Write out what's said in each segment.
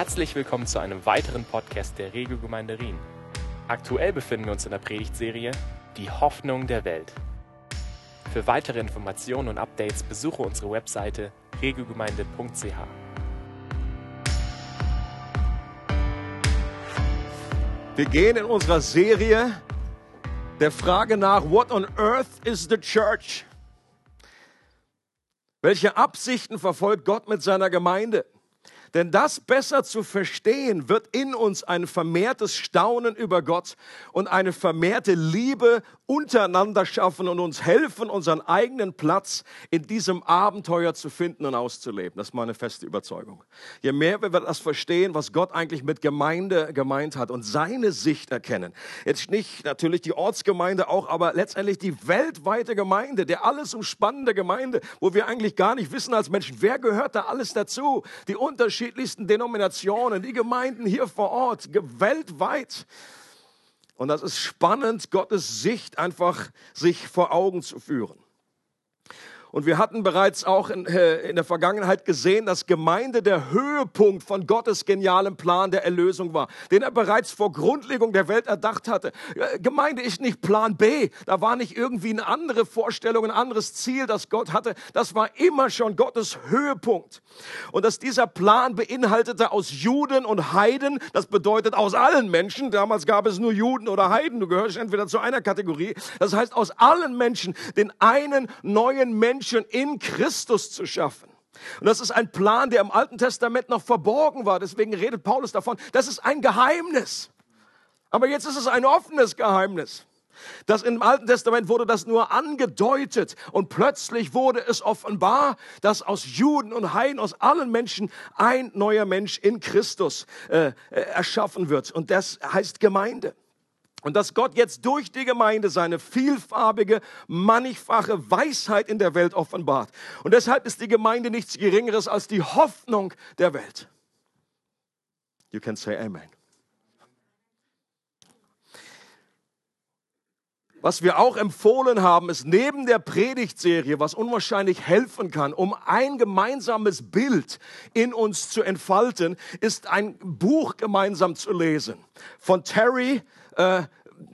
Herzlich willkommen zu einem weiteren Podcast der Regelgemeinde Rien. Aktuell befinden wir uns in der Predigtserie Die Hoffnung der Welt. Für weitere Informationen und Updates besuche unsere Webseite regelgemeinde.ch. Wir gehen in unserer Serie der Frage nach, what on earth is the church? Welche Absichten verfolgt Gott mit seiner Gemeinde? Denn das besser zu verstehen, wird in uns ein vermehrtes Staunen über Gott und eine vermehrte Liebe untereinander schaffen und uns helfen, unseren eigenen Platz in diesem Abenteuer zu finden und auszuleben. Das ist meine feste Überzeugung. Je mehr wir das verstehen, was Gott eigentlich mit Gemeinde gemeint hat und seine Sicht erkennen, jetzt nicht natürlich die Ortsgemeinde auch, aber letztendlich die weltweite Gemeinde, der alles umspannende Gemeinde, wo wir eigentlich gar nicht wissen als Menschen, wer gehört da alles dazu? Die unterschiedlichsten Denominationen, die Gemeinden hier vor Ort, weltweit. Und das ist spannend, Gottes Sicht einfach sich vor Augen zu führen. Und wir hatten bereits auch in, äh, in, der Vergangenheit gesehen, dass Gemeinde der Höhepunkt von Gottes genialem Plan der Erlösung war, den er bereits vor Grundlegung der Welt erdacht hatte. Äh, Gemeinde ist nicht Plan B. Da war nicht irgendwie eine andere Vorstellung, ein anderes Ziel, das Gott hatte. Das war immer schon Gottes Höhepunkt. Und dass dieser Plan beinhaltete aus Juden und Heiden, das bedeutet aus allen Menschen. Damals gab es nur Juden oder Heiden. Du gehörst entweder zu einer Kategorie. Das heißt, aus allen Menschen den einen neuen Menschen Menschen in Christus zu schaffen. Und das ist ein Plan, der im Alten Testament noch verborgen war. Deswegen redet Paulus davon, das ist ein Geheimnis. Aber jetzt ist es ein offenes Geheimnis. Das im Alten Testament wurde das nur angedeutet und plötzlich wurde es offenbar, dass aus Juden und Heiden, aus allen Menschen ein neuer Mensch in Christus äh, äh erschaffen wird. Und das heißt Gemeinde. Und dass Gott jetzt durch die Gemeinde seine vielfarbige, mannigfache Weisheit in der Welt offenbart. Und deshalb ist die Gemeinde nichts Geringeres als die Hoffnung der Welt. You can say Amen. Was wir auch empfohlen haben, ist neben der Predigtserie, was unwahrscheinlich helfen kann, um ein gemeinsames Bild in uns zu entfalten, ist ein Buch gemeinsam zu lesen von Terry äh,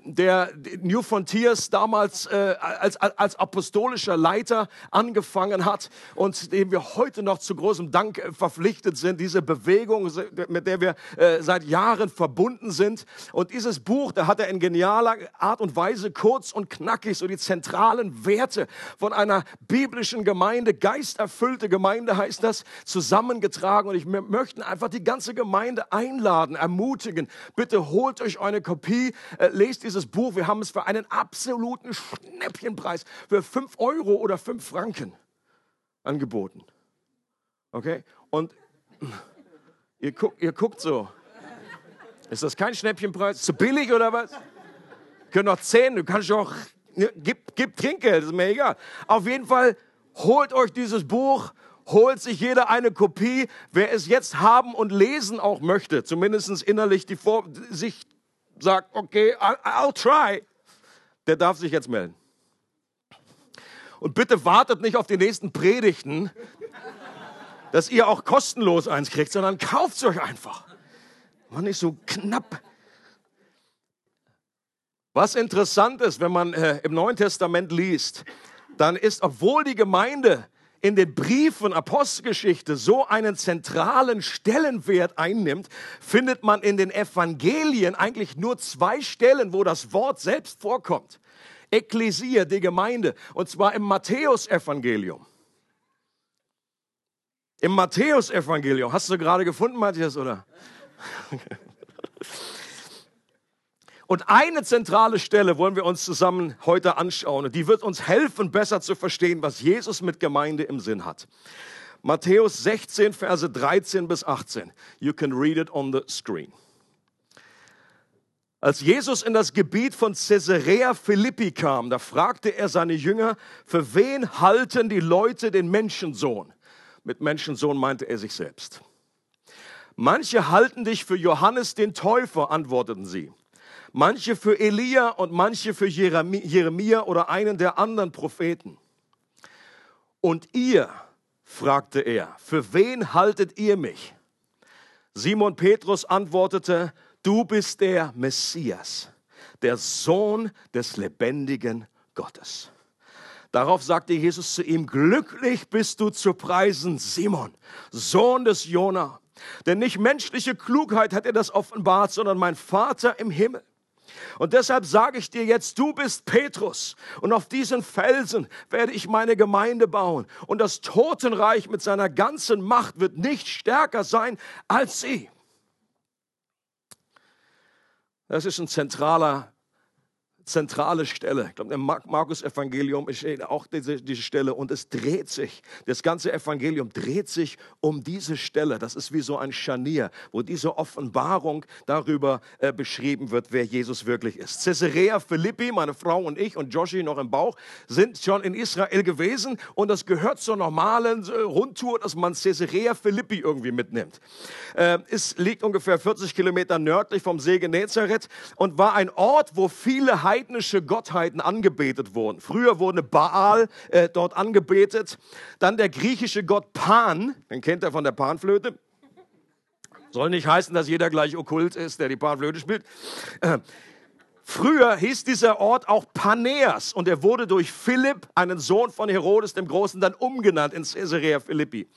der New Frontiers damals äh, als, als apostolischer Leiter angefangen hat und dem wir heute noch zu großem Dank äh, verpflichtet sind, diese Bewegung, mit der wir äh, seit Jahren verbunden sind. Und dieses Buch, da hat er in genialer Art und Weise kurz und knackig so die zentralen Werte von einer biblischen Gemeinde, geisterfüllte Gemeinde heißt das, zusammengetragen. Und ich möchte einfach die ganze Gemeinde einladen, ermutigen. Bitte holt euch eine Kopie, äh, lest lest dieses Buch, wir haben es für einen absoluten Schnäppchenpreis, für 5 Euro oder 5 Franken angeboten. Okay? Und ihr, guckt, ihr guckt so. Ist das kein Schnäppchenpreis? Zu billig oder was? Können noch 10, du kannst auch, ne, gib, gib Trinkgeld, ist mir egal. Auf jeden Fall, holt euch dieses Buch, holt sich jeder eine Kopie. Wer es jetzt haben und lesen auch möchte, zumindest innerlich die Vor sich sagt, okay, I'll try, der darf sich jetzt melden. Und bitte wartet nicht auf die nächsten Predigten, dass ihr auch kostenlos eins kriegt, sondern kauft es euch einfach. War nicht so knapp. Was interessant ist, wenn man äh, im Neuen Testament liest, dann ist, obwohl die Gemeinde in den Briefen Apostelgeschichte so einen zentralen Stellenwert einnimmt, findet man in den Evangelien eigentlich nur zwei Stellen, wo das Wort selbst vorkommt. Ekklesia, die Gemeinde, und zwar im Matthäusevangelium. Im Matthäusevangelium. Hast du gerade gefunden, Matthias, oder? Und eine zentrale Stelle wollen wir uns zusammen heute anschauen. Und die wird uns helfen, besser zu verstehen, was Jesus mit Gemeinde im Sinn hat. Matthäus 16, Verse 13 bis 18. You can read it on the screen. Als Jesus in das Gebiet von Caesarea Philippi kam, da fragte er seine Jünger, für wen halten die Leute den Menschensohn? Mit Menschensohn meinte er sich selbst. Manche halten dich für Johannes den Täufer, antworteten sie manche für Elia und manche für Jeremia oder einen der anderen Propheten. Und ihr, fragte er, für wen haltet ihr mich? Simon Petrus antwortete, du bist der Messias, der Sohn des lebendigen Gottes. Darauf sagte Jesus zu ihm, glücklich bist du zu preisen, Simon, Sohn des Jona. Denn nicht menschliche Klugheit hat er das offenbart, sondern mein Vater im Himmel. Und deshalb sage ich dir jetzt, du bist Petrus und auf diesen Felsen werde ich meine Gemeinde bauen und das Totenreich mit seiner ganzen Macht wird nicht stärker sein als sie. Das ist ein zentraler zentrale Stelle. Ich glaube, im Markus-Evangelium steht auch diese, diese Stelle und es dreht sich. Das ganze Evangelium dreht sich um diese Stelle. Das ist wie so ein Scharnier, wo diese Offenbarung darüber äh, beschrieben wird, wer Jesus wirklich ist. Caesarea Philippi, meine Frau und ich und Joshi noch im Bauch, sind schon in Israel gewesen und das gehört zur normalen äh, Rundtour, dass man Caesarea Philippi irgendwie mitnimmt. Äh, es liegt ungefähr 40 Kilometer nördlich vom See Genezareth und war ein Ort, wo viele Heiligen heidnische Gottheiten angebetet wurden. Früher wurde Baal äh, dort angebetet. Dann der griechische Gott Pan, den kennt er von der Panflöte. Soll nicht heißen, dass jeder gleich okkult ist, der die Panflöte spielt. Äh, Früher hieß dieser Ort auch Paneas und er wurde durch Philipp, einen Sohn von Herodes dem Großen, dann umgenannt in Caesarea Philippi.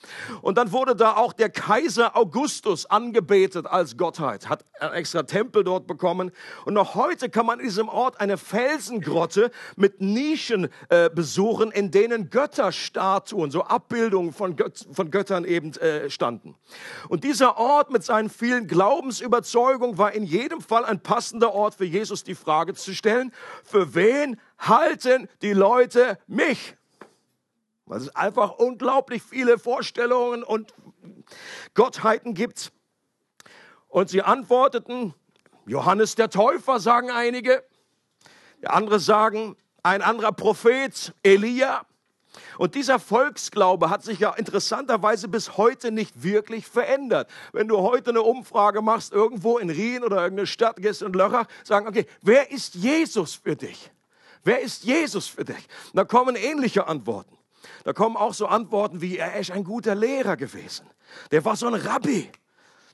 Und dann wurde da auch der Kaiser Augustus angebetet als Gottheit, hat einen extra Tempel dort bekommen. Und noch heute kann man in diesem Ort eine Felsengrotte mit Nischen äh, besuchen, in denen Götterstatuen, so Abbildungen von, Göt von Göttern eben äh, standen. Und dieser Ort mit seinen vielen Glaubensüberzeugungen war in jedem Fall ein passender Ort für Jesus, die Frage zu stellen, für wen halten die Leute mich? Weil es einfach unglaublich viele Vorstellungen und Gottheiten gibt. Und sie antworteten, Johannes der Täufer, sagen einige. andere sagen, ein anderer Prophet, Elia. Und dieser Volksglaube hat sich ja interessanterweise bis heute nicht wirklich verändert. Wenn du heute eine Umfrage machst, irgendwo in Rien oder irgendeine Stadt gehst in Lörrach, sagen, okay, wer ist Jesus für dich? Wer ist Jesus für dich? Und da kommen ähnliche Antworten. Da kommen auch so Antworten wie, er ist ein guter Lehrer gewesen. Der war so ein Rabbi.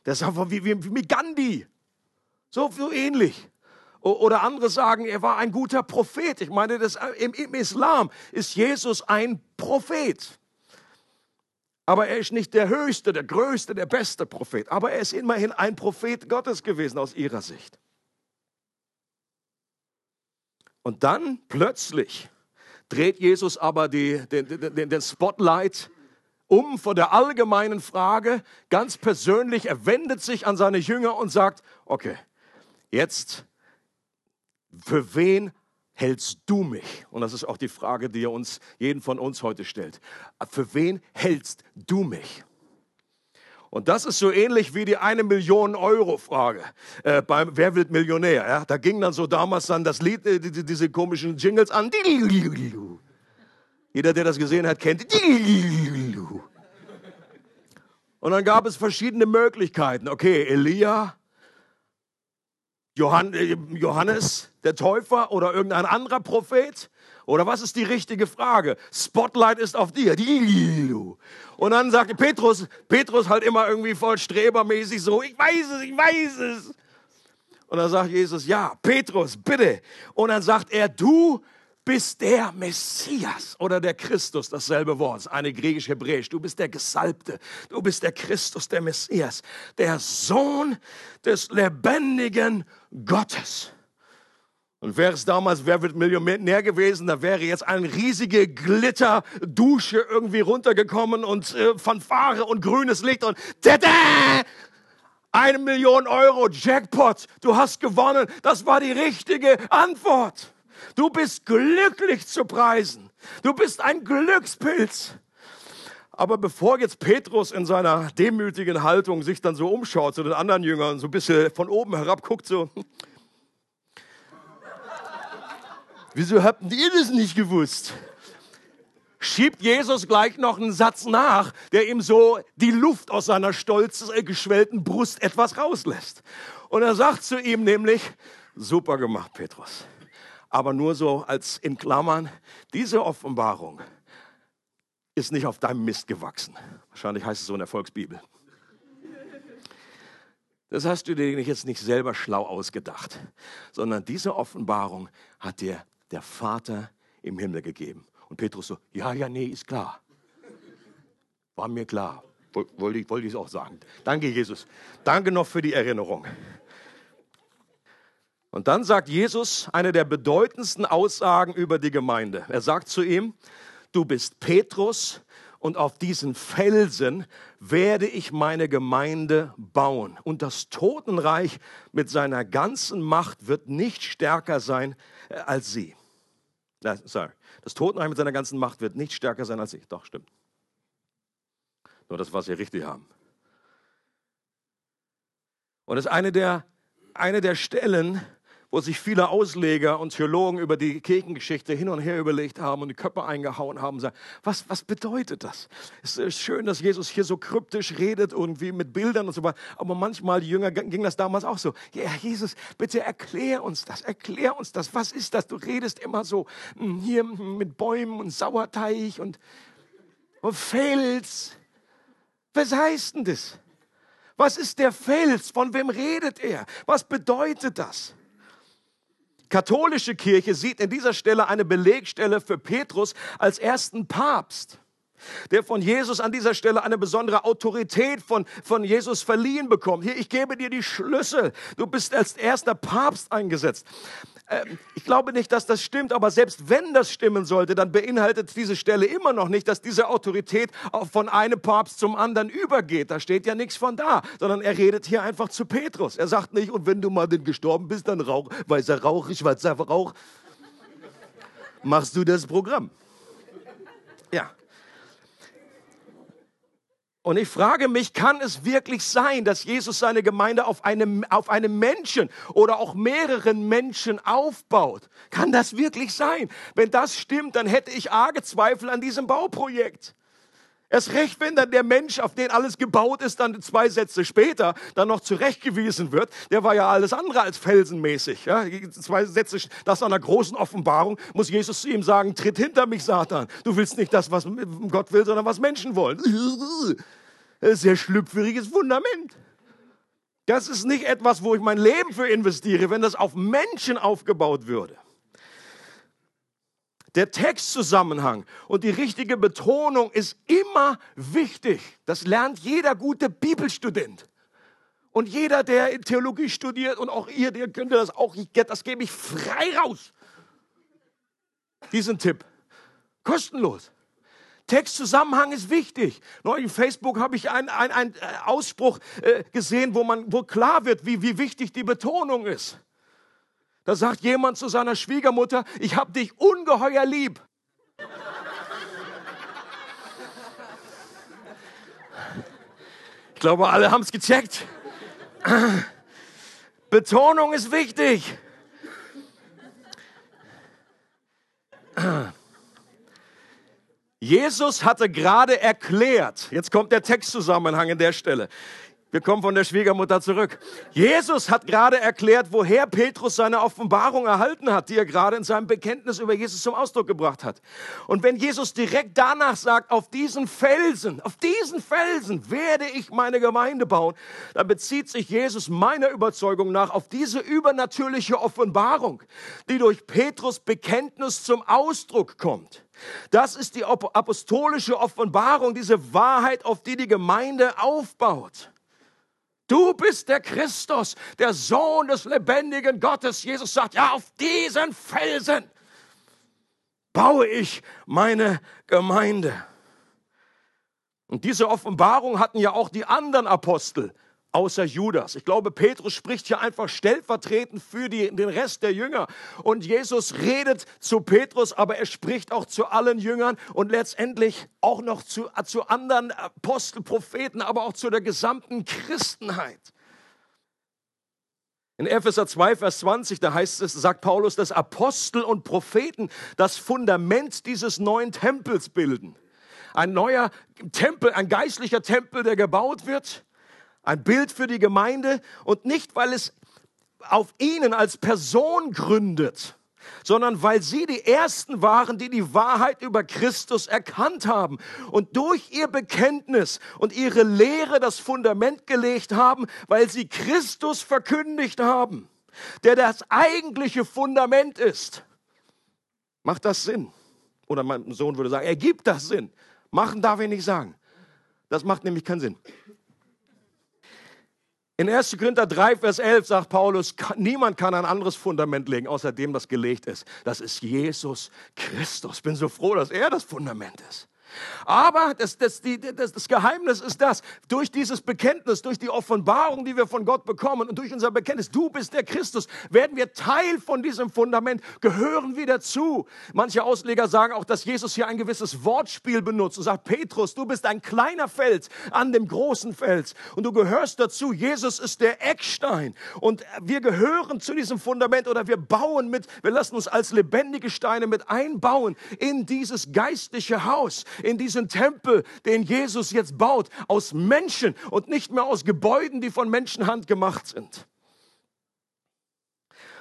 Der ist einfach wie, wie, wie Gandhi. So, so ähnlich. Oder andere sagen, er war ein guter Prophet. Ich meine, das, im, im Islam ist Jesus ein Prophet. Aber er ist nicht der höchste, der größte, der beste Prophet. Aber er ist immerhin ein Prophet Gottes gewesen aus ihrer Sicht. Und dann plötzlich dreht Jesus aber die, den, den, den Spotlight um von der allgemeinen Frage ganz persönlich. Er wendet sich an seine Jünger und sagt, okay, jetzt für wen hältst du mich? Und das ist auch die Frage, die er uns, jeden von uns heute stellt. Für wen hältst du mich? Und das ist so ähnlich wie die eine Million Euro Frage äh, beim Wer wird Millionär? Ja? Da ging dann so damals dann das Lied, äh, die, diese komischen Jingles an. Jeder, der das gesehen hat, kennt. Und dann gab es verschiedene Möglichkeiten. Okay, Elia, Johannes, der Täufer oder irgendein anderer Prophet? Oder was ist die richtige Frage? Spotlight ist auf dir. Und dann sagte Petrus, Petrus halt immer irgendwie voll strebermäßig so, ich weiß es, ich weiß es. Und dann sagt Jesus, ja, Petrus, bitte. Und dann sagt er, du bist der Messias oder der Christus, dasselbe Wort, eine griechisch-hebräisch. Du bist der Gesalbte, du bist der Christus, der Messias, der Sohn des lebendigen Gottes. Und wäre es damals, wer wird Millionär gewesen, da wäre jetzt eine riesige Glitterdusche irgendwie runtergekommen und äh, Fanfare und grünes Licht und tada! Eine Million Euro, Jackpot, du hast gewonnen. Das war die richtige Antwort. Du bist glücklich zu preisen. Du bist ein Glückspilz. Aber bevor jetzt Petrus in seiner demütigen Haltung sich dann so umschaut zu den anderen Jüngern, so ein bisschen von oben herab guckt, so, wieso habt ihr das nicht gewusst? Schiebt Jesus gleich noch einen Satz nach, der ihm so die Luft aus seiner stolz äh, geschwellten Brust etwas rauslässt. Und er sagt zu ihm nämlich, super gemacht, Petrus aber nur so als in Klammern, diese Offenbarung ist nicht auf deinem Mist gewachsen. Wahrscheinlich heißt es so in der Volksbibel. Das hast du dir jetzt nicht selber schlau ausgedacht, sondern diese Offenbarung hat dir der Vater im Himmel gegeben. Und Petrus so, ja, ja, nee, ist klar. War mir klar. Wollte ich, wollte ich es auch sagen. Danke, Jesus. Danke noch für die Erinnerung. Und dann sagt Jesus eine der bedeutendsten Aussagen über die Gemeinde. Er sagt zu ihm, du bist Petrus und auf diesen Felsen werde ich meine Gemeinde bauen. Und das Totenreich mit seiner ganzen Macht wird nicht stärker sein äh, als sie. Sorry. Das Totenreich mit seiner ganzen Macht wird nicht stärker sein als ich. Doch, stimmt. Nur das, was wir richtig haben. Und das ist eine der, eine der Stellen, wo sich viele Ausleger und Theologen über die Kirchengeschichte hin und her überlegt haben und die Köpfe eingehauen haben, sagen, was, was bedeutet das? Es ist schön, dass Jesus hier so kryptisch redet, irgendwie mit Bildern und so weiter, aber manchmal, die Jünger, ging das damals auch so. Ja, Jesus, bitte erklär uns das, erklär uns das, was ist das? Du redest immer so hm, hier mit Bäumen und Sauerteig und, und Fels. Was heißt denn das? Was ist der Fels? Von wem redet er? Was bedeutet das? Katholische Kirche sieht in dieser Stelle eine Belegstelle für Petrus als ersten Papst der von Jesus an dieser Stelle eine besondere Autorität von, von Jesus verliehen bekommt. Hier, ich gebe dir die Schlüssel. Du bist als erster Papst eingesetzt. Ähm, ich glaube nicht, dass das stimmt, aber selbst wenn das stimmen sollte, dann beinhaltet diese Stelle immer noch nicht, dass diese Autorität von einem Papst zum anderen übergeht. Da steht ja nichts von da, sondern er redet hier einfach zu Petrus. Er sagt nicht, und wenn du mal denn gestorben bist, dann rauch, weißer Rauch, schwarzer Rauch. Machst du das Programm? Ja. Und ich frage mich, kann es wirklich sein, dass Jesus seine Gemeinde auf einem, auf einem Menschen oder auch mehreren Menschen aufbaut? Kann das wirklich sein? Wenn das stimmt, dann hätte ich arge Zweifel an diesem Bauprojekt. Erst recht, wenn dann der Mensch, auf den alles gebaut ist, dann zwei Sätze später dann noch zurechtgewiesen wird. Der war ja alles andere als felsenmäßig. Ja? Zwei Sätze nach einer großen Offenbarung muss Jesus zu ihm sagen, tritt hinter mich, Satan. Du willst nicht das, was Gott will, sondern was Menschen wollen. Das sehr schlüpfriges Fundament. Das ist nicht etwas, wo ich mein Leben für investiere, wenn das auf Menschen aufgebaut würde. Der Textzusammenhang und die richtige Betonung ist immer wichtig. Das lernt jeder gute Bibelstudent. Und jeder, der Theologie studiert und auch ihr, der könnte das auch, das gebe ich frei raus. Diesen Tipp. Kostenlos. Textzusammenhang ist wichtig. Neulich auf Facebook habe ich einen ein äh, Ausspruch äh, gesehen, wo, man, wo klar wird, wie, wie wichtig die Betonung ist. Da sagt jemand zu seiner Schwiegermutter, ich habe dich ungeheuer lieb. Ich glaube, alle haben es gecheckt. Betonung ist wichtig. Jesus hatte gerade erklärt, jetzt kommt der Textzusammenhang in der Stelle. Wir kommen von der Schwiegermutter zurück. Jesus hat gerade erklärt, woher Petrus seine Offenbarung erhalten hat, die er gerade in seinem Bekenntnis über Jesus zum Ausdruck gebracht hat. Und wenn Jesus direkt danach sagt, auf diesen Felsen, auf diesen Felsen werde ich meine Gemeinde bauen, dann bezieht sich Jesus meiner Überzeugung nach auf diese übernatürliche Offenbarung, die durch Petrus Bekenntnis zum Ausdruck kommt. Das ist die apostolische Offenbarung, diese Wahrheit, auf die die Gemeinde aufbaut. Du bist der Christus, der Sohn des lebendigen Gottes. Jesus sagt, ja, auf diesen Felsen baue ich meine Gemeinde. Und diese Offenbarung hatten ja auch die anderen Apostel außer Judas. Ich glaube, Petrus spricht hier einfach stellvertretend für die, den Rest der Jünger. Und Jesus redet zu Petrus, aber er spricht auch zu allen Jüngern und letztendlich auch noch zu, zu anderen Apostel, Propheten, aber auch zu der gesamten Christenheit. In Epheser 2, Vers 20, da heißt es, sagt Paulus, dass Apostel und Propheten das Fundament dieses neuen Tempels bilden. Ein neuer Tempel, ein geistlicher Tempel, der gebaut wird ein Bild für die Gemeinde und nicht, weil es auf ihnen als Person gründet, sondern weil sie die Ersten waren, die die Wahrheit über Christus erkannt haben und durch ihr Bekenntnis und ihre Lehre das Fundament gelegt haben, weil sie Christus verkündigt haben, der das eigentliche Fundament ist. Macht das Sinn? Oder mein Sohn würde sagen, ergibt das Sinn? Machen darf ich nicht sagen. Das macht nämlich keinen Sinn. In 1. Korinther 3, Vers 11 sagt Paulus, niemand kann ein anderes Fundament legen, außer dem, das gelegt ist. Das ist Jesus Christus. Bin so froh, dass er das Fundament ist. Aber das, das, die, das, das Geheimnis ist das, durch dieses Bekenntnis, durch die Offenbarung, die wir von Gott bekommen und durch unser Bekenntnis, du bist der Christus, werden wir Teil von diesem Fundament, gehören wir dazu. Manche Ausleger sagen auch, dass Jesus hier ein gewisses Wortspiel benutzt und sagt, Petrus, du bist ein kleiner Fels an dem großen Fels und du gehörst dazu. Jesus ist der Eckstein und wir gehören zu diesem Fundament oder wir bauen mit, wir lassen uns als lebendige Steine mit einbauen in dieses geistliche Haus, in diesen Tempel, den Jesus jetzt baut, aus Menschen und nicht mehr aus Gebäuden, die von Menschenhand gemacht sind.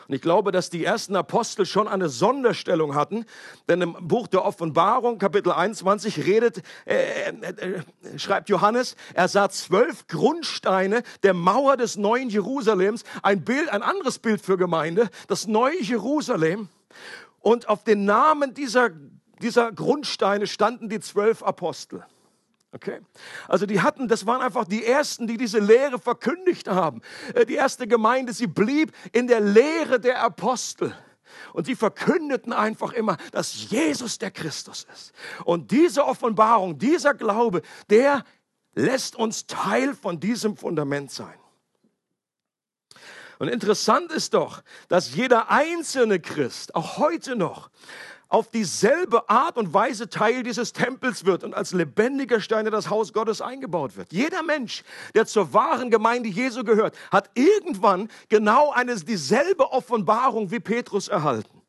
Und ich glaube, dass die ersten Apostel schon eine Sonderstellung hatten, denn im Buch der Offenbarung, Kapitel 21, redet, äh, äh, äh, schreibt Johannes, er sah zwölf Grundsteine der Mauer des neuen Jerusalems, ein Bild, ein anderes Bild für Gemeinde, das neue Jerusalem. Und auf den Namen dieser dieser Grundsteine standen die zwölf Apostel. Okay? Also die hatten, das waren einfach die ersten, die diese Lehre verkündigt haben. Äh, die erste Gemeinde, sie blieb in der Lehre der Apostel. Und sie verkündeten einfach immer, dass Jesus der Christus ist. Und diese Offenbarung, dieser Glaube, der lässt uns Teil von diesem Fundament sein. Und interessant ist doch, dass jeder einzelne Christ, auch heute noch, auf dieselbe Art und Weise Teil dieses Tempels wird und als lebendiger Stein in das Haus Gottes eingebaut wird. Jeder Mensch, der zur wahren Gemeinde Jesu gehört, hat irgendwann genau eine dieselbe Offenbarung wie Petrus erhalten.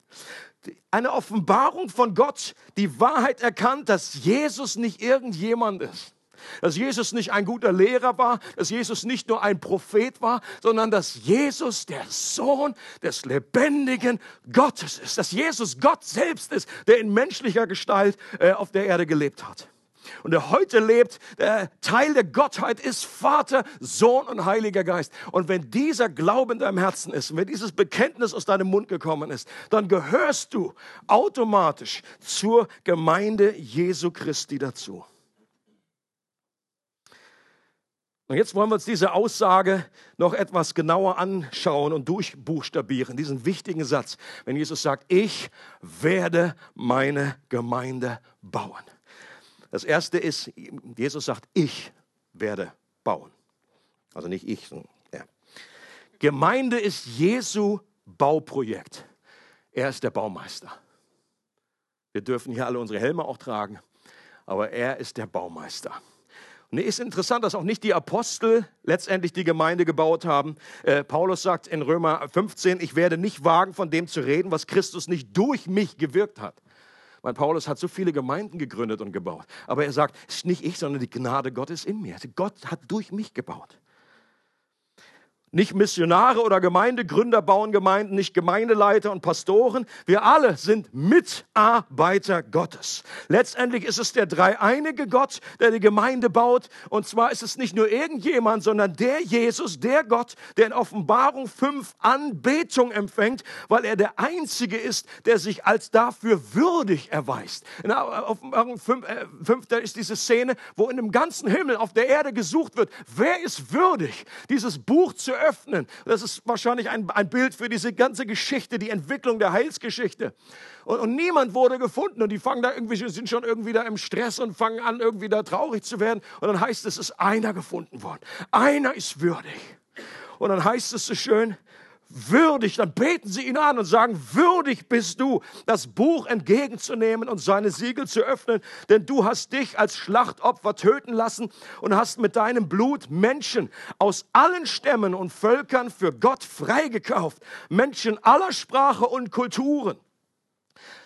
Eine Offenbarung von Gott, die Wahrheit erkannt, dass Jesus nicht irgendjemand ist dass Jesus nicht ein guter Lehrer war, dass Jesus nicht nur ein Prophet war, sondern dass Jesus der Sohn des lebendigen Gottes ist, dass Jesus Gott selbst ist, der in menschlicher Gestalt äh, auf der Erde gelebt hat. Und der heute lebt, der Teil der Gottheit ist Vater, Sohn und Heiliger Geist. Und wenn dieser Glaube in deinem Herzen ist, wenn dieses Bekenntnis aus deinem Mund gekommen ist, dann gehörst du automatisch zur Gemeinde Jesu Christi dazu. Und jetzt wollen wir uns diese Aussage noch etwas genauer anschauen und durchbuchstabieren, diesen wichtigen Satz, wenn Jesus sagt, ich werde meine Gemeinde bauen. Das erste ist, Jesus sagt, ich werde bauen. Also nicht ich, er. Gemeinde ist Jesu Bauprojekt. Er ist der Baumeister. Wir dürfen hier alle unsere Helme auch tragen, aber er ist der Baumeister. Und es ist interessant, dass auch nicht die Apostel letztendlich die Gemeinde gebaut haben. Äh, Paulus sagt in Römer 15, ich werde nicht wagen, von dem zu reden, was Christus nicht durch mich gewirkt hat. Weil Paulus hat so viele Gemeinden gegründet und gebaut. Aber er sagt, es ist nicht ich, sondern die Gnade Gottes in mir. Gott hat durch mich gebaut. Nicht Missionare oder Gemeindegründer bauen Gemeinden, nicht Gemeindeleiter und Pastoren. Wir alle sind Mitarbeiter Gottes. Letztendlich ist es der dreieinige Gott, der die Gemeinde baut. Und zwar ist es nicht nur irgendjemand, sondern der Jesus, der Gott, der in Offenbarung 5 Anbetung empfängt, weil er der Einzige ist, der sich als dafür würdig erweist. In Offenbarung 5, äh, 5 da ist diese Szene, wo in dem ganzen Himmel auf der Erde gesucht wird, wer ist würdig, dieses Buch zu öffnen öffnen. Das ist wahrscheinlich ein, ein Bild für diese ganze Geschichte, die Entwicklung der Heilsgeschichte. Und, und niemand wurde gefunden und die fangen da irgendwie, sind schon irgendwie da im Stress und fangen an, irgendwie da traurig zu werden. Und dann heißt es, es ist einer gefunden worden. Einer ist würdig. Und dann heißt es so schön, würdig, dann beten sie ihn an und sagen, würdig bist du, das Buch entgegenzunehmen und seine Siegel zu öffnen, denn du hast dich als Schlachtopfer töten lassen und hast mit deinem Blut Menschen aus allen Stämmen und Völkern für Gott freigekauft, Menschen aller Sprache und Kulturen.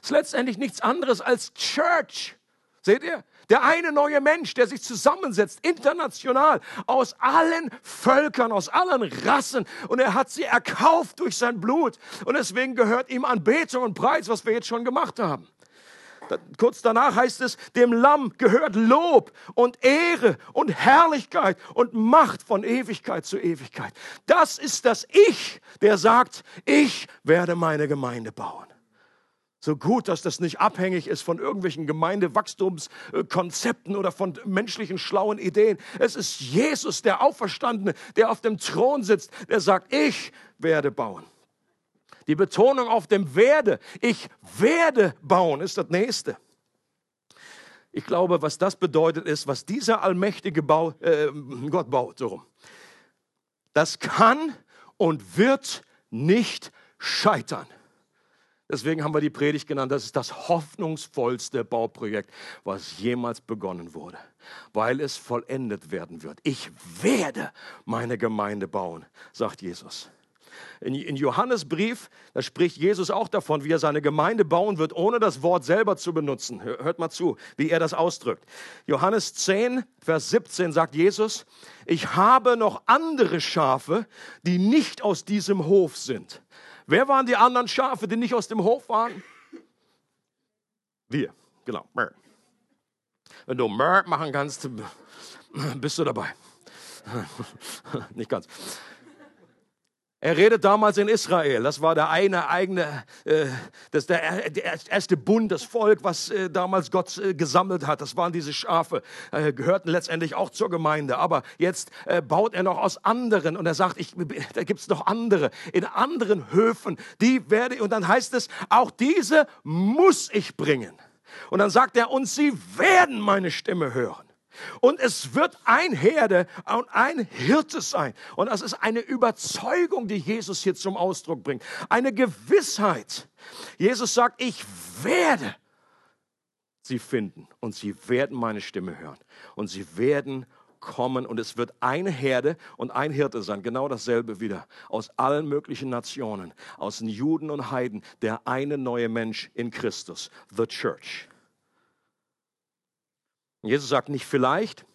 Es ist letztendlich nichts anderes als Church. Seht ihr? Der eine neue Mensch, der sich zusammensetzt, international, aus allen Völkern, aus allen Rassen. Und er hat sie erkauft durch sein Blut. Und deswegen gehört ihm Anbetung und Preis, was wir jetzt schon gemacht haben. Kurz danach heißt es, dem Lamm gehört Lob und Ehre und Herrlichkeit und Macht von Ewigkeit zu Ewigkeit. Das ist das Ich, der sagt, ich werde meine Gemeinde bauen. So gut, dass das nicht abhängig ist von irgendwelchen Gemeindewachstumskonzepten oder von menschlichen schlauen Ideen. Es ist Jesus, der Auferstandene, der auf dem Thron sitzt, der sagt, ich werde bauen. Die Betonung auf dem werde, ich werde bauen, ist das nächste. Ich glaube, was das bedeutet ist, was dieser allmächtige Bau, äh, Gott baut, so rum. Das kann und wird nicht scheitern. Deswegen haben wir die Predigt genannt, das ist das hoffnungsvollste Bauprojekt, was jemals begonnen wurde, weil es vollendet werden wird. Ich werde meine Gemeinde bauen, sagt Jesus. In, in Johannesbrief, da spricht Jesus auch davon, wie er seine Gemeinde bauen wird, ohne das Wort selber zu benutzen. Hört mal zu, wie er das ausdrückt. Johannes 10, Vers 17 sagt Jesus, ich habe noch andere Schafe, die nicht aus diesem Hof sind. Wer waren die anderen Schafe, die nicht aus dem Hof waren? Wir, genau. Wenn du machen kannst, bist du dabei. Nicht ganz. Er redet damals in Israel. Das war der eine eigene, äh, das der, der erste Bund, das Volk, was äh, damals Gott äh, gesammelt hat. Das waren diese Schafe, äh, gehörten letztendlich auch zur Gemeinde. Aber jetzt äh, baut er noch aus anderen und er sagt, ich, da gibt's noch andere in anderen Höfen. Die werde und dann heißt es, auch diese muss ich bringen. Und dann sagt er, und sie werden meine Stimme hören. Und es wird ein Herde und ein Hirte sein. Und das ist eine Überzeugung, die Jesus hier zum Ausdruck bringt. Eine Gewissheit. Jesus sagt, ich werde sie finden und sie werden meine Stimme hören. Und sie werden kommen und es wird eine Herde und ein Hirte sein. Genau dasselbe wieder. Aus allen möglichen Nationen, aus den Juden und Heiden, der eine neue Mensch in Christus, the Church. Jesus sagt nicht vielleicht,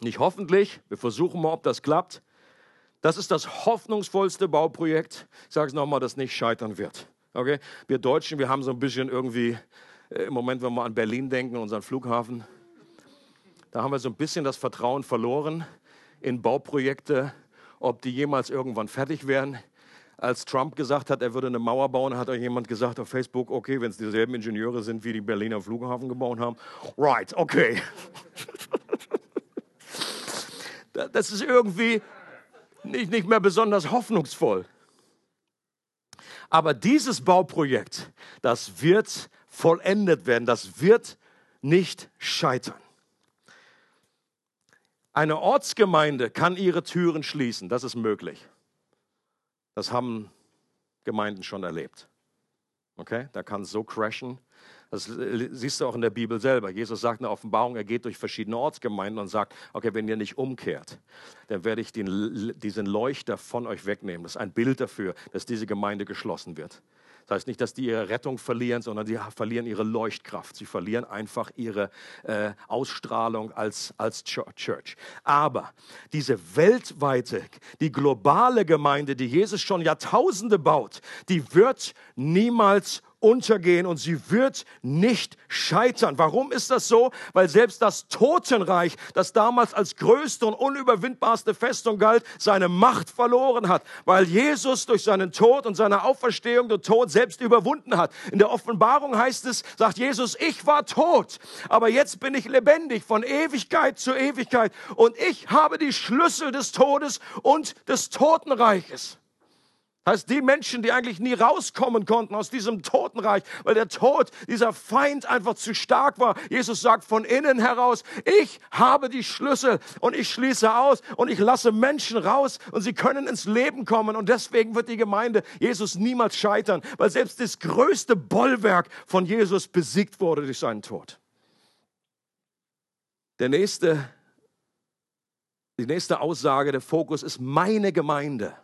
nicht hoffentlich, wir versuchen mal, ob das klappt. Das ist das hoffnungsvollste Bauprojekt, ich sage es nochmal, das nicht scheitern wird. Okay? Wir Deutschen, wir haben so ein bisschen irgendwie, äh, im Moment, wenn wir an Berlin denken, unseren Flughafen, da haben wir so ein bisschen das Vertrauen verloren in Bauprojekte, ob die jemals irgendwann fertig werden als Trump gesagt hat, er würde eine Mauer bauen, hat auch jemand gesagt auf Facebook, okay, wenn es dieselben Ingenieure sind, wie die Berliner Flughafen gebaut haben. Right, okay. Das ist irgendwie nicht, nicht mehr besonders hoffnungsvoll. Aber dieses Bauprojekt, das wird vollendet werden, das wird nicht scheitern. Eine Ortsgemeinde kann ihre Türen schließen, das ist möglich. Das haben Gemeinden schon erlebt. Okay, da kann es so crashen. Das siehst du auch in der Bibel selber. Jesus sagt in der Offenbarung, er geht durch verschiedene Ortsgemeinden und sagt, okay, wenn ihr nicht umkehrt, dann werde ich den, diesen Leuchter von euch wegnehmen. Das ist ein Bild dafür, dass diese Gemeinde geschlossen wird. Das heißt nicht, dass die ihre Rettung verlieren, sondern die verlieren ihre Leuchtkraft. Sie verlieren einfach ihre äh, Ausstrahlung als, als Church. Aber diese weltweite, die globale Gemeinde, die Jesus schon Jahrtausende baut, die wird niemals untergehen und sie wird nicht scheitern. Warum ist das so? Weil selbst das Totenreich, das damals als größte und unüberwindbarste Festung galt, seine Macht verloren hat, weil Jesus durch seinen Tod und seine Auferstehung den Tod selbst überwunden hat. In der Offenbarung heißt es, sagt Jesus, ich war tot, aber jetzt bin ich lebendig von Ewigkeit zu Ewigkeit und ich habe die Schlüssel des Todes und des Totenreiches. Heißt, die Menschen, die eigentlich nie rauskommen konnten aus diesem Totenreich, weil der Tod, dieser Feind einfach zu stark war. Jesus sagt von innen heraus, ich habe die Schlüssel und ich schließe aus und ich lasse Menschen raus und sie können ins Leben kommen. Und deswegen wird die Gemeinde Jesus niemals scheitern, weil selbst das größte Bollwerk von Jesus besiegt wurde durch seinen Tod. Der nächste, die nächste Aussage, der Fokus ist meine Gemeinde.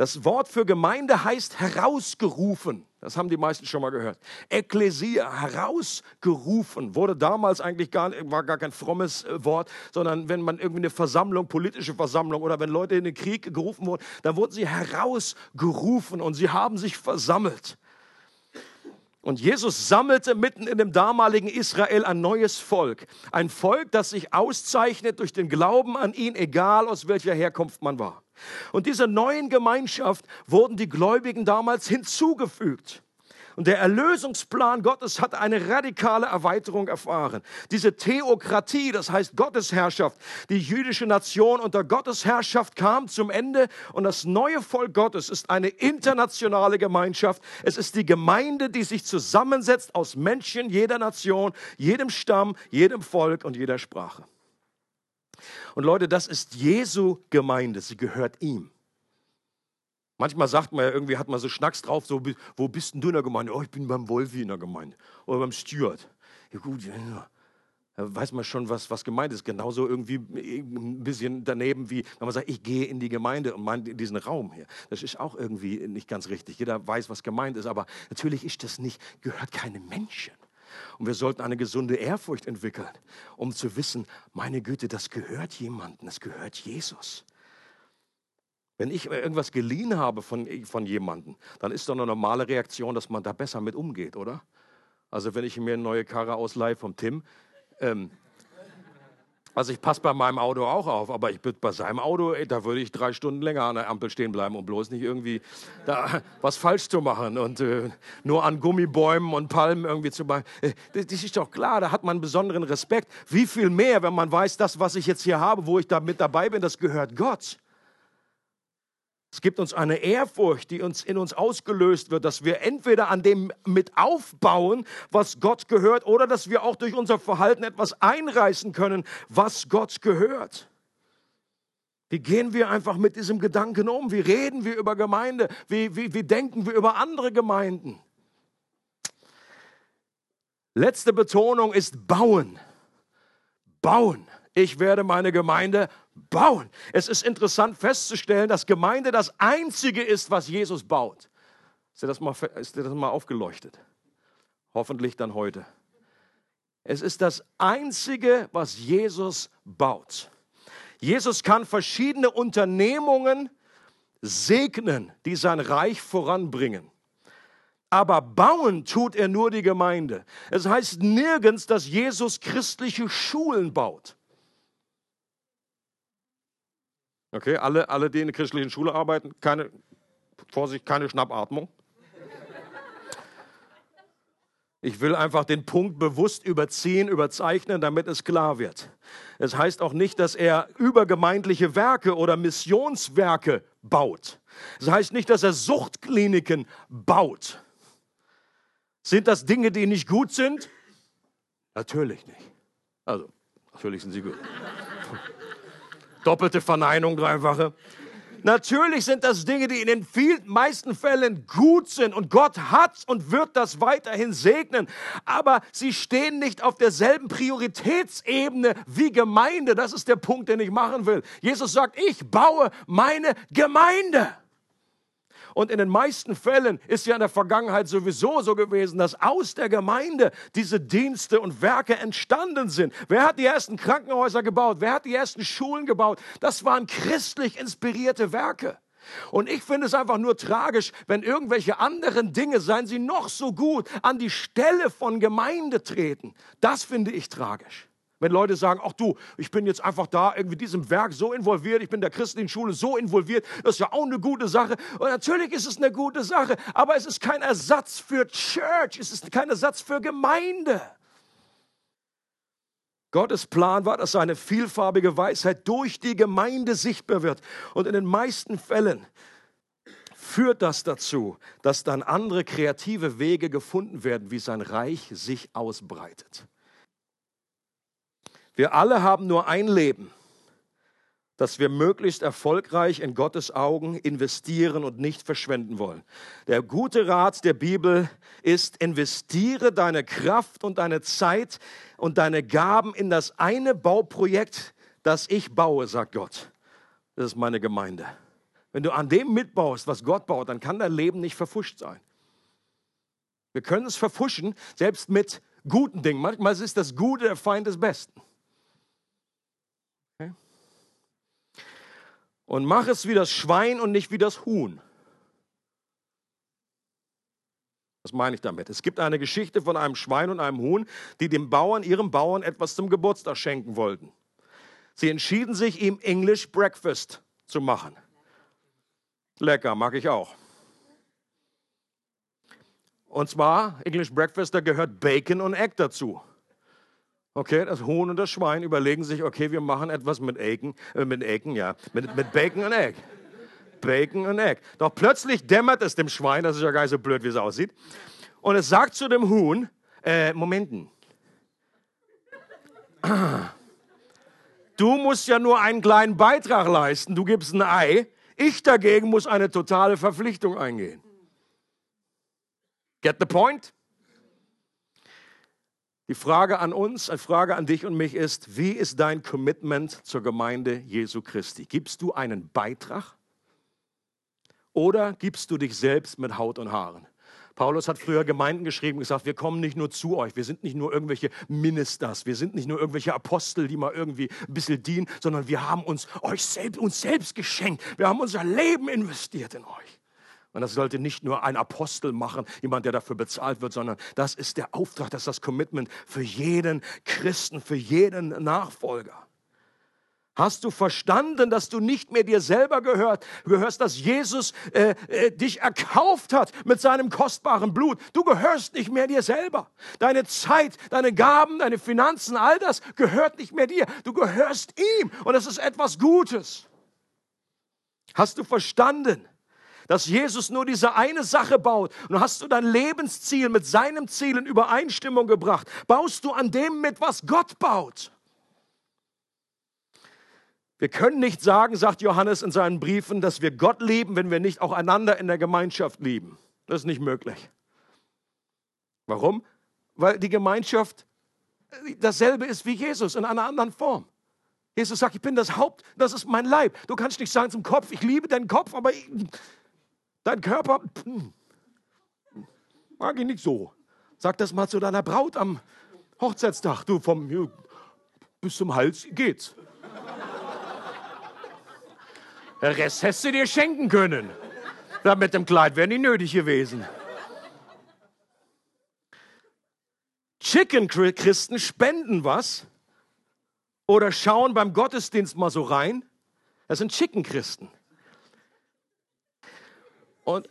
Das Wort für Gemeinde heißt herausgerufen. Das haben die meisten schon mal gehört. Ekklesia, herausgerufen, wurde damals eigentlich gar, war gar kein frommes äh, Wort, sondern wenn man irgendwie eine Versammlung, politische Versammlung oder wenn Leute in den Krieg gerufen wurden, dann wurden sie herausgerufen und sie haben sich versammelt. Und Jesus sammelte mitten in dem damaligen Israel ein neues Volk. Ein Volk, das sich auszeichnet durch den Glauben an ihn, egal aus welcher Herkunft man war. Und dieser neuen Gemeinschaft wurden die Gläubigen damals hinzugefügt. Und der Erlösungsplan Gottes hat eine radikale Erweiterung erfahren. Diese Theokratie, das heißt Gottesherrschaft, die jüdische Nation unter Gottesherrschaft kam zum Ende und das neue Volk Gottes ist eine internationale Gemeinschaft. Es ist die Gemeinde, die sich zusammensetzt aus Menschen jeder Nation, jedem Stamm, jedem Volk und jeder Sprache. Und Leute, das ist Jesu Gemeinde. Sie gehört ihm. Manchmal sagt man ja, irgendwie hat man so Schnacks drauf, so, wo bist denn du in der Gemeinde? Oh, ich bin beim Wolfi in der Gemeinde. Oder beim Stuart. Ja gut, ja, da weiß man schon, was, was gemeint ist. Genauso irgendwie ein bisschen daneben, wie wenn man sagt, ich gehe in die Gemeinde und meine diesen Raum hier. Das ist auch irgendwie nicht ganz richtig. Jeder weiß, was gemeint ist, aber natürlich ist das nicht, gehört keinem Menschen. Und wir sollten eine gesunde Ehrfurcht entwickeln, um zu wissen, meine Güte, das gehört jemandem, das gehört Jesus. Wenn ich irgendwas geliehen habe von, von jemandem, dann ist doch eine normale Reaktion, dass man da besser mit umgeht, oder? Also wenn ich mir eine neue Karre ausleihe vom Tim, ähm, also ich passe bei meinem Auto auch auf, aber ich bei seinem Auto, ey, da würde ich drei Stunden länger an der Ampel stehen bleiben, um bloß nicht irgendwie da was falsch zu machen und äh, nur an Gummibäumen und Palmen irgendwie zu machen. Äh, das ist doch klar, da hat man besonderen Respekt. Wie viel mehr, wenn man weiß, das, was ich jetzt hier habe, wo ich da mit dabei bin, das gehört Gott. Es gibt uns eine Ehrfurcht, die uns in uns ausgelöst wird, dass wir entweder an dem mit aufbauen, was Gott gehört, oder dass wir auch durch unser Verhalten etwas einreißen können, was Gott gehört. Wie gehen wir einfach mit diesem Gedanken um? Wie reden wir über Gemeinde? Wie, wie, wie denken wir über andere Gemeinden? Letzte Betonung ist bauen. Bauen. Ich werde meine Gemeinde bauen. Es ist interessant festzustellen, dass Gemeinde das Einzige ist, was Jesus baut. Ist dir das mal, ist dir das mal aufgeleuchtet? Hoffentlich dann heute. Es ist das Einzige, was Jesus baut. Jesus kann verschiedene Unternehmungen segnen, die sein Reich voranbringen. Aber bauen tut er nur die Gemeinde. Es heißt nirgends, dass Jesus christliche Schulen baut. Okay, alle, alle, die in der christlichen Schule arbeiten, keine, Vorsicht, keine Schnappatmung. Ich will einfach den Punkt bewusst überziehen, überzeichnen, damit es klar wird. Es heißt auch nicht, dass er übergemeindliche Werke oder Missionswerke baut. Es heißt nicht, dass er Suchtkliniken baut. Sind das Dinge, die nicht gut sind? Natürlich nicht. Also, natürlich sind sie gut. Doppelte Verneinung, dreifache. Natürlich sind das Dinge, die in den vielen, meisten Fällen gut sind und Gott hat und wird das weiterhin segnen. Aber sie stehen nicht auf derselben Prioritätsebene wie Gemeinde. Das ist der Punkt, den ich machen will. Jesus sagt, ich baue meine Gemeinde. Und in den meisten Fällen ist ja in der Vergangenheit sowieso so gewesen, dass aus der Gemeinde diese Dienste und Werke entstanden sind. Wer hat die ersten Krankenhäuser gebaut? Wer hat die ersten Schulen gebaut? Das waren christlich inspirierte Werke. Und ich finde es einfach nur tragisch, wenn irgendwelche anderen Dinge, seien sie noch so gut, an die Stelle von Gemeinde treten. Das finde ich tragisch. Wenn Leute sagen, ach du, ich bin jetzt einfach da irgendwie diesem Werk so involviert, ich bin der christlichen Schule so involviert, das ist ja auch eine gute Sache. Und natürlich ist es eine gute Sache, aber es ist kein Ersatz für Church, es ist kein Ersatz für Gemeinde. Gottes Plan war, dass seine vielfarbige Weisheit durch die Gemeinde sichtbar wird. Und in den meisten Fällen führt das dazu, dass dann andere kreative Wege gefunden werden, wie sein Reich sich ausbreitet. Wir alle haben nur ein Leben, das wir möglichst erfolgreich in Gottes Augen investieren und nicht verschwenden wollen. Der gute Rat der Bibel ist, investiere deine Kraft und deine Zeit und deine Gaben in das eine Bauprojekt, das ich baue, sagt Gott. Das ist meine Gemeinde. Wenn du an dem mitbaust, was Gott baut, dann kann dein Leben nicht verfuscht sein. Wir können es verfuschen, selbst mit guten Dingen. Manchmal ist das Gute der Feind des Besten. Und mach es wie das Schwein und nicht wie das Huhn. Was meine ich damit? Es gibt eine Geschichte von einem Schwein und einem Huhn, die dem Bauern, ihrem Bauern etwas zum Geburtstag schenken wollten. Sie entschieden sich, ihm English Breakfast zu machen. Lecker, mag ich auch. Und zwar, English Breakfast, da gehört Bacon und Egg dazu. Okay, das Huhn und das Schwein überlegen sich, okay, wir machen etwas mit Aiken, äh, mit Aiken, ja, mit, mit Bacon und Egg. Bacon und Egg. Doch plötzlich dämmert es dem Schwein, das ist ja gar nicht so blöd, wie es aussieht. Und es sagt zu dem Huhn, äh, Momenten. Du musst ja nur einen kleinen Beitrag leisten, du gibst ein Ei. Ich dagegen muss eine totale Verpflichtung eingehen. Get the point? Die Frage an uns, eine Frage an dich und mich ist, wie ist dein Commitment zur Gemeinde Jesu Christi? Gibst du einen Beitrag oder gibst du dich selbst mit Haut und Haaren? Paulus hat früher Gemeinden geschrieben und gesagt, wir kommen nicht nur zu euch, wir sind nicht nur irgendwelche Ministers, wir sind nicht nur irgendwelche Apostel, die mal irgendwie ein bisschen dienen, sondern wir haben uns euch selbst, uns selbst geschenkt. Wir haben unser Leben investiert in euch. Und das sollte nicht nur ein Apostel machen, jemand, der dafür bezahlt wird, sondern das ist der Auftrag, das ist das Commitment für jeden Christen, für jeden Nachfolger. Hast du verstanden, dass du nicht mehr dir selber gehört, gehörst, dass Jesus äh, äh, dich erkauft hat mit seinem kostbaren Blut? Du gehörst nicht mehr dir selber. Deine Zeit, deine Gaben, deine Finanzen, all das gehört nicht mehr dir. Du gehörst ihm und es ist etwas Gutes. Hast du verstanden? Dass Jesus nur diese eine Sache baut und hast du dein Lebensziel mit seinem Ziel in Übereinstimmung gebracht, baust du an dem mit, was Gott baut. Wir können nicht sagen, sagt Johannes in seinen Briefen, dass wir Gott lieben, wenn wir nicht auch einander in der Gemeinschaft lieben. Das ist nicht möglich. Warum? Weil die Gemeinschaft dasselbe ist wie Jesus in einer anderen Form. Jesus sagt, ich bin das Haupt, das ist mein Leib. Du kannst nicht sagen zum Kopf, ich liebe deinen Kopf, aber ich, Dein Körper mag ich nicht so. Sag das mal zu deiner Braut am Hochzeitstag. Du, vom bis zum Hals geht's. Der Rest hättest du dir schenken können. Ja, mit dem Kleid wäre nicht nötig gewesen. Chicken-Christen spenden was oder schauen beim Gottesdienst mal so rein. Das sind Chicken-Christen. Und,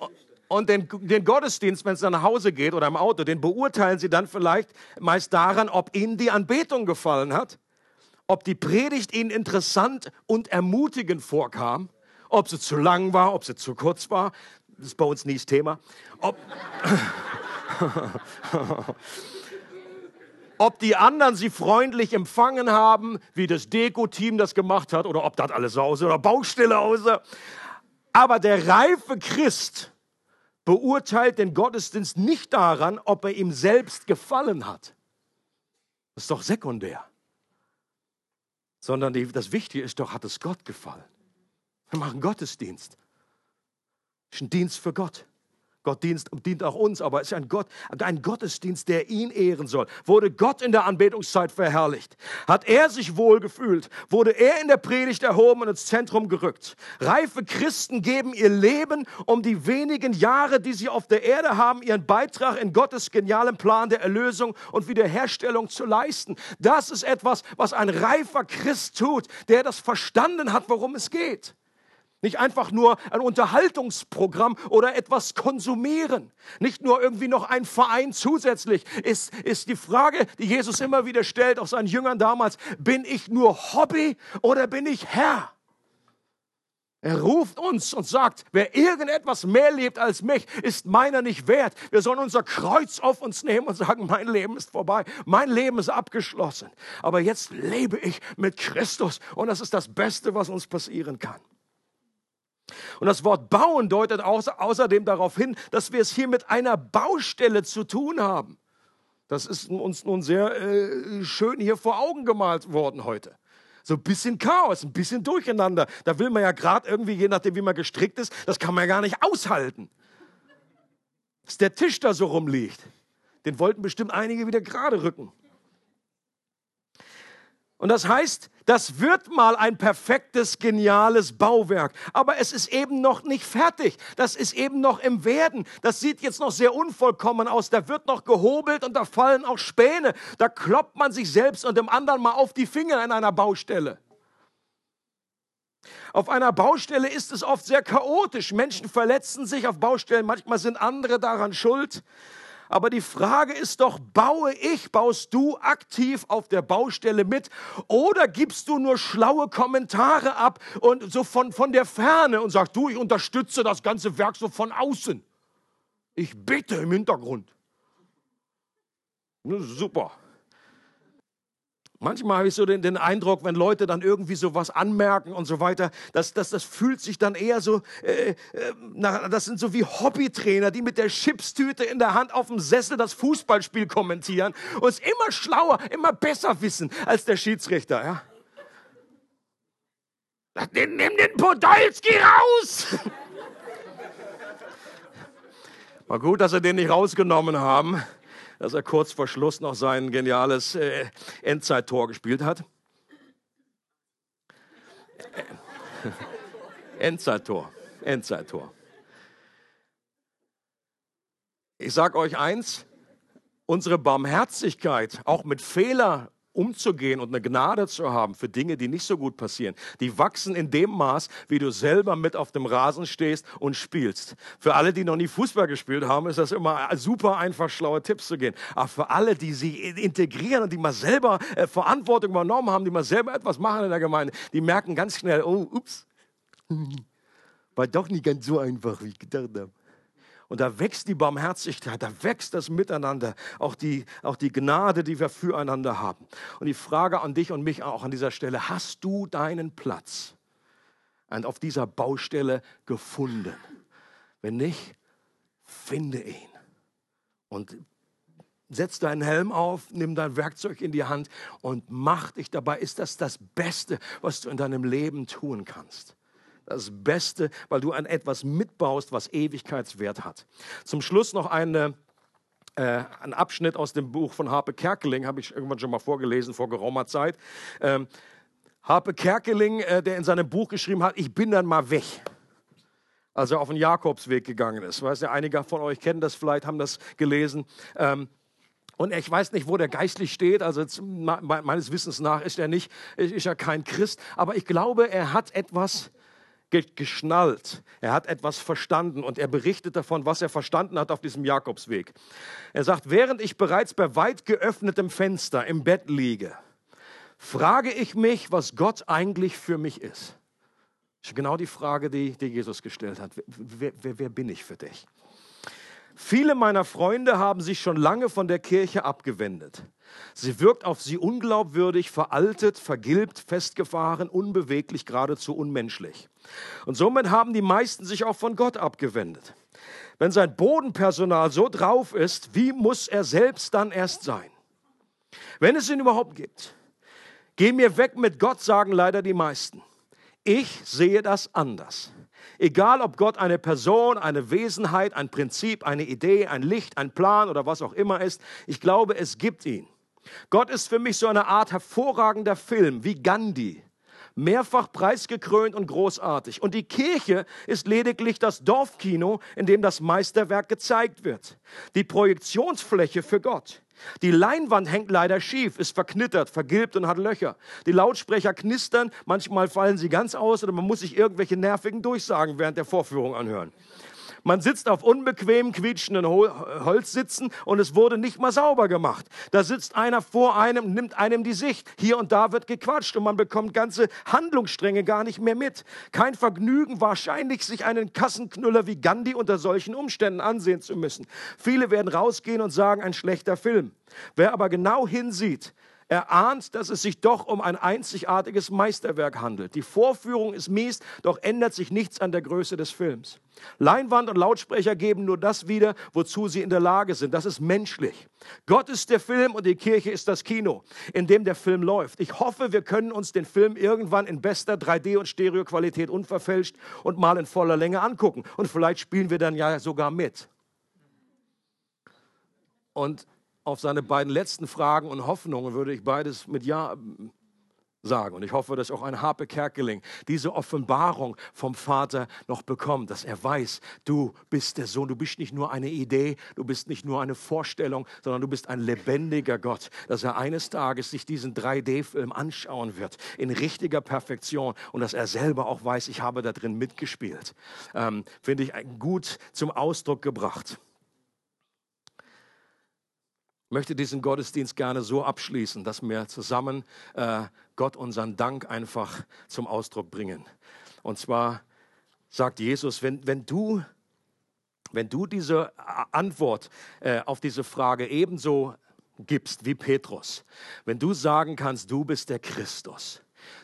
und den, den Gottesdienst, wenn es nach Hause geht oder im Auto, den beurteilen sie dann vielleicht meist daran, ob ihnen die Anbetung gefallen hat, ob die Predigt ihnen interessant und ermutigend vorkam, ob sie zu lang war, ob sie zu kurz war. Das ist bei uns nie das Thema. Ob, ob die anderen sie freundlich empfangen haben, wie das Deko-Team das gemacht hat, oder ob das alles aussah oder Baustelle aussah. Aber der reife Christ beurteilt den Gottesdienst nicht daran, ob er ihm selbst gefallen hat. Das ist doch sekundär. Sondern das Wichtige ist doch, hat es Gott gefallen? Wir machen Gottesdienst. Das ist ein Dienst für Gott. Gott dient, auch uns, aber es ist ein, Gott, ein Gottesdienst, der ihn ehren soll. Wurde Gott in der Anbetungszeit verherrlicht? Hat er sich wohl gefühlt? Wurde er in der Predigt erhoben und ins Zentrum gerückt? Reife Christen geben ihr Leben, um die wenigen Jahre, die sie auf der Erde haben, ihren Beitrag in Gottes genialem Plan der Erlösung und Wiederherstellung zu leisten. Das ist etwas, was ein reifer Christ tut, der das verstanden hat, worum es geht. Nicht einfach nur ein Unterhaltungsprogramm oder etwas konsumieren. Nicht nur irgendwie noch ein Verein zusätzlich. Ist, ist die Frage, die Jesus immer wieder stellt, auch seinen Jüngern damals, bin ich nur Hobby oder bin ich Herr? Er ruft uns und sagt, wer irgendetwas mehr lebt als mich, ist meiner nicht wert. Wir sollen unser Kreuz auf uns nehmen und sagen, mein Leben ist vorbei, mein Leben ist abgeschlossen. Aber jetzt lebe ich mit Christus und das ist das Beste, was uns passieren kann. Und das Wort bauen deutet außerdem darauf hin, dass wir es hier mit einer Baustelle zu tun haben. Das ist uns nun sehr äh, schön hier vor Augen gemalt worden heute. So ein bisschen Chaos, ein bisschen Durcheinander. Da will man ja gerade irgendwie, je nachdem, wie man gestrickt ist, das kann man ja gar nicht aushalten. dass der Tisch da so rumliegt. Den wollten bestimmt einige wieder gerade rücken. Und das heißt, das wird mal ein perfektes, geniales Bauwerk. Aber es ist eben noch nicht fertig. Das ist eben noch im Werden. Das sieht jetzt noch sehr unvollkommen aus. Da wird noch gehobelt und da fallen auch Späne. Da kloppt man sich selbst und dem anderen mal auf die Finger in einer Baustelle. Auf einer Baustelle ist es oft sehr chaotisch. Menschen verletzen sich auf Baustellen. Manchmal sind andere daran schuld. Aber die Frage ist doch, baue ich, baust du aktiv auf der Baustelle mit oder gibst du nur schlaue Kommentare ab und so von, von der Ferne und sagst, du, ich unterstütze das ganze Werk so von außen. Ich bete im Hintergrund. Super. Manchmal habe ich so den, den, Eindruck, wenn Leute dann irgendwie so was anmerken und so weiter, dass, dass das fühlt sich dann eher so, äh, äh, na, das sind so wie Hobbytrainer, die mit der Chipstüte in der Hand auf dem Sessel das Fußballspiel kommentieren und es immer schlauer, immer besser wissen als der Schiedsrichter. Ja? Nimm den Podolski raus! War gut, dass sie den nicht rausgenommen haben dass er kurz vor Schluss noch sein geniales äh, Endzeittor gespielt hat. Endzeittor, Endzeittor. Ich sage euch eins, unsere Barmherzigkeit, auch mit Fehler umzugehen und eine Gnade zu haben für Dinge, die nicht so gut passieren. Die wachsen in dem Maß, wie du selber mit auf dem Rasen stehst und spielst. Für alle, die noch nie Fußball gespielt haben, ist das immer super einfach, schlaue Tipps zu gehen. Aber für alle, die sich integrieren und die mal selber äh, Verantwortung übernommen haben, die mal selber etwas machen in der Gemeinde, die merken ganz schnell, oh, ups, war doch nicht ganz so einfach, wie ich gedacht habe. Und da wächst die Barmherzigkeit, da wächst das Miteinander, auch die, auch die Gnade, die wir füreinander haben. Und die Frage an dich und mich auch an dieser Stelle, hast du deinen Platz auf dieser Baustelle gefunden? Wenn nicht, finde ihn. Und setz deinen Helm auf, nimm dein Werkzeug in die Hand und mach dich dabei. Ist das das Beste, was du in deinem Leben tun kannst? Das Beste, weil du an etwas mitbaust, was Ewigkeitswert hat. Zum Schluss noch eine, äh, ein Abschnitt aus dem Buch von Harpe Kerkeling, habe ich irgendwann schon mal vorgelesen, vor geraumer Zeit. Ähm, Harpe Kerkeling, äh, der in seinem Buch geschrieben hat, ich bin dann mal weg als er auf den Jakobsweg gegangen ist. Weiß ja, einige von euch kennen das vielleicht, haben das gelesen. Ähm, und ich weiß nicht, wo der geistlich steht. Also meines Wissens nach ist er nicht, ist er kein Christ. Aber ich glaube, er hat etwas geschnallt. Er hat etwas verstanden und er berichtet davon, was er verstanden hat auf diesem Jakobsweg. Er sagt, während ich bereits bei weit geöffnetem Fenster im Bett liege, frage ich mich, was Gott eigentlich für mich ist. Das ist genau die Frage, die, die Jesus gestellt hat. Wer, wer, wer bin ich für dich? Viele meiner Freunde haben sich schon lange von der Kirche abgewendet. Sie wirkt auf sie unglaubwürdig, veraltet, vergilbt, festgefahren, unbeweglich, geradezu unmenschlich. Und somit haben die meisten sich auch von Gott abgewendet. Wenn sein Bodenpersonal so drauf ist, wie muss er selbst dann erst sein? Wenn es ihn überhaupt gibt. Geh mir weg mit Gott, sagen leider die meisten. Ich sehe das anders. Egal ob Gott eine Person, eine Wesenheit, ein Prinzip, eine Idee, ein Licht, ein Plan oder was auch immer ist, ich glaube, es gibt ihn. Gott ist für mich so eine Art hervorragender Film wie Gandhi. Mehrfach preisgekrönt und großartig. Und die Kirche ist lediglich das Dorfkino, in dem das Meisterwerk gezeigt wird. Die Projektionsfläche für Gott. Die Leinwand hängt leider schief, ist verknittert, vergilbt und hat Löcher. Die Lautsprecher knistern, manchmal fallen sie ganz aus oder man muss sich irgendwelche nervigen Durchsagen während der Vorführung anhören. Man sitzt auf unbequemen, quietschenden Holzsitzen und es wurde nicht mal sauber gemacht. Da sitzt einer vor einem, nimmt einem die Sicht. Hier und da wird gequatscht und man bekommt ganze Handlungsstränge gar nicht mehr mit. Kein Vergnügen wahrscheinlich, sich einen Kassenknüller wie Gandhi unter solchen Umständen ansehen zu müssen. Viele werden rausgehen und sagen, ein schlechter Film. Wer aber genau hinsieht, er ahnt, dass es sich doch um ein einzigartiges Meisterwerk handelt. Die Vorführung ist mies, doch ändert sich nichts an der Größe des Films. Leinwand und Lautsprecher geben nur das wieder, wozu sie in der Lage sind. Das ist menschlich. Gott ist der Film und die Kirche ist das Kino, in dem der Film läuft. Ich hoffe, wir können uns den Film irgendwann in bester 3D- und Stereoqualität unverfälscht und mal in voller Länge angucken. Und vielleicht spielen wir dann ja sogar mit. Und auf seine beiden letzten Fragen und Hoffnungen würde ich beides mit Ja sagen. Und ich hoffe, dass auch ein Harpe Kerkeling diese Offenbarung vom Vater noch bekommt, dass er weiß, du bist der Sohn, du bist nicht nur eine Idee, du bist nicht nur eine Vorstellung, sondern du bist ein lebendiger Gott, dass er eines Tages sich diesen 3D-Film anschauen wird in richtiger Perfektion und dass er selber auch weiß, ich habe da drin mitgespielt. Ähm, Finde ich gut zum Ausdruck gebracht möchte diesen Gottesdienst gerne so abschließen, dass wir zusammen äh, Gott unseren Dank einfach zum Ausdruck bringen. Und zwar sagt Jesus, wenn, wenn du wenn du diese Antwort äh, auf diese Frage ebenso gibst wie Petrus, wenn du sagen kannst, du bist der Christus,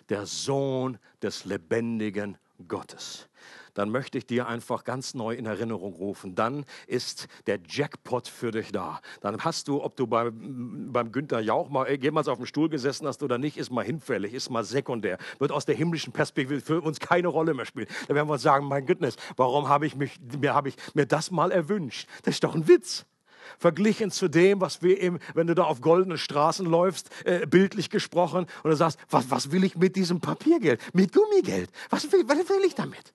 der Sohn des lebendigen Gottes, dann möchte ich dir einfach ganz neu in Erinnerung rufen. Dann ist der Jackpot für dich da. Dann hast du, ob du beim, beim Günther Jauch mal jemals auf dem Stuhl gesessen hast oder nicht, ist mal hinfällig, ist mal sekundär. Wird aus der himmlischen Perspektive für uns keine Rolle mehr spielen. Da werden wir uns sagen, mein Goodness, warum habe ich, mich, mir, hab ich mir das mal erwünscht? Das ist doch ein Witz verglichen zu dem, was wir eben, wenn du da auf goldenen Straßen läufst, äh, bildlich gesprochen, und du sagst, was, was will ich mit diesem Papiergeld, mit Gummigeld? Was will, was will ich damit?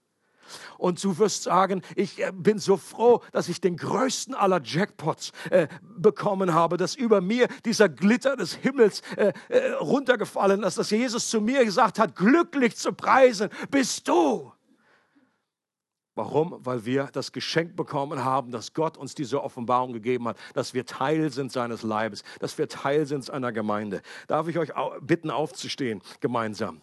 Und du wirst sagen, ich äh, bin so froh, dass ich den größten aller Jackpots äh, bekommen habe, dass über mir dieser Glitter des Himmels äh, äh, runtergefallen ist, dass Jesus zu mir gesagt hat, glücklich zu preisen bist du. Warum? Weil wir das Geschenk bekommen haben, dass Gott uns diese Offenbarung gegeben hat, dass wir Teil sind seines Leibes, dass wir Teil sind seiner Gemeinde. Darf ich euch bitten, aufzustehen gemeinsam?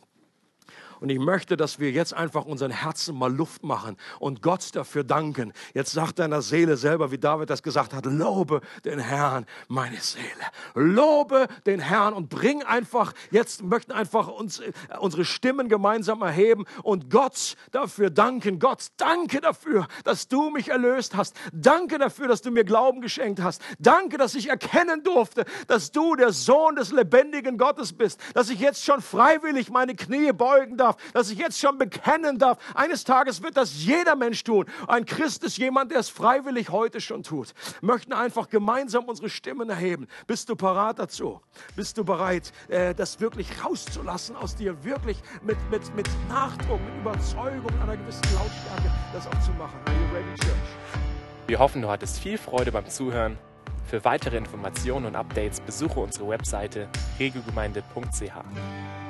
Und ich möchte, dass wir jetzt einfach unseren Herzen mal Luft machen und Gott dafür danken. Jetzt sagt deiner Seele selber, wie David das gesagt hat, lobe den Herrn, meine Seele. Lobe den Herrn und bring einfach, jetzt möchten einfach uns, äh, unsere Stimmen gemeinsam erheben und Gott dafür danken. Gott, danke dafür, dass du mich erlöst hast. Danke dafür, dass du mir Glauben geschenkt hast. Danke, dass ich erkennen durfte, dass du der Sohn des lebendigen Gottes bist. Dass ich jetzt schon freiwillig meine Knie beugen darf darf, dass ich jetzt schon bekennen darf. Eines Tages wird das jeder Mensch tun. Ein Christ ist jemand, der es freiwillig heute schon tut. Wir möchten einfach gemeinsam unsere Stimmen erheben. Bist du parat dazu? Bist du bereit, äh, das wirklich rauszulassen aus dir, wirklich mit, mit, mit Nachdruck, mit Überzeugung, einer gewissen Lautstärke das auch zu machen? Are you ready, Church? Wir hoffen, du hattest viel Freude beim Zuhören. Für weitere Informationen und Updates besuche unsere Webseite regelgemeinde.ch.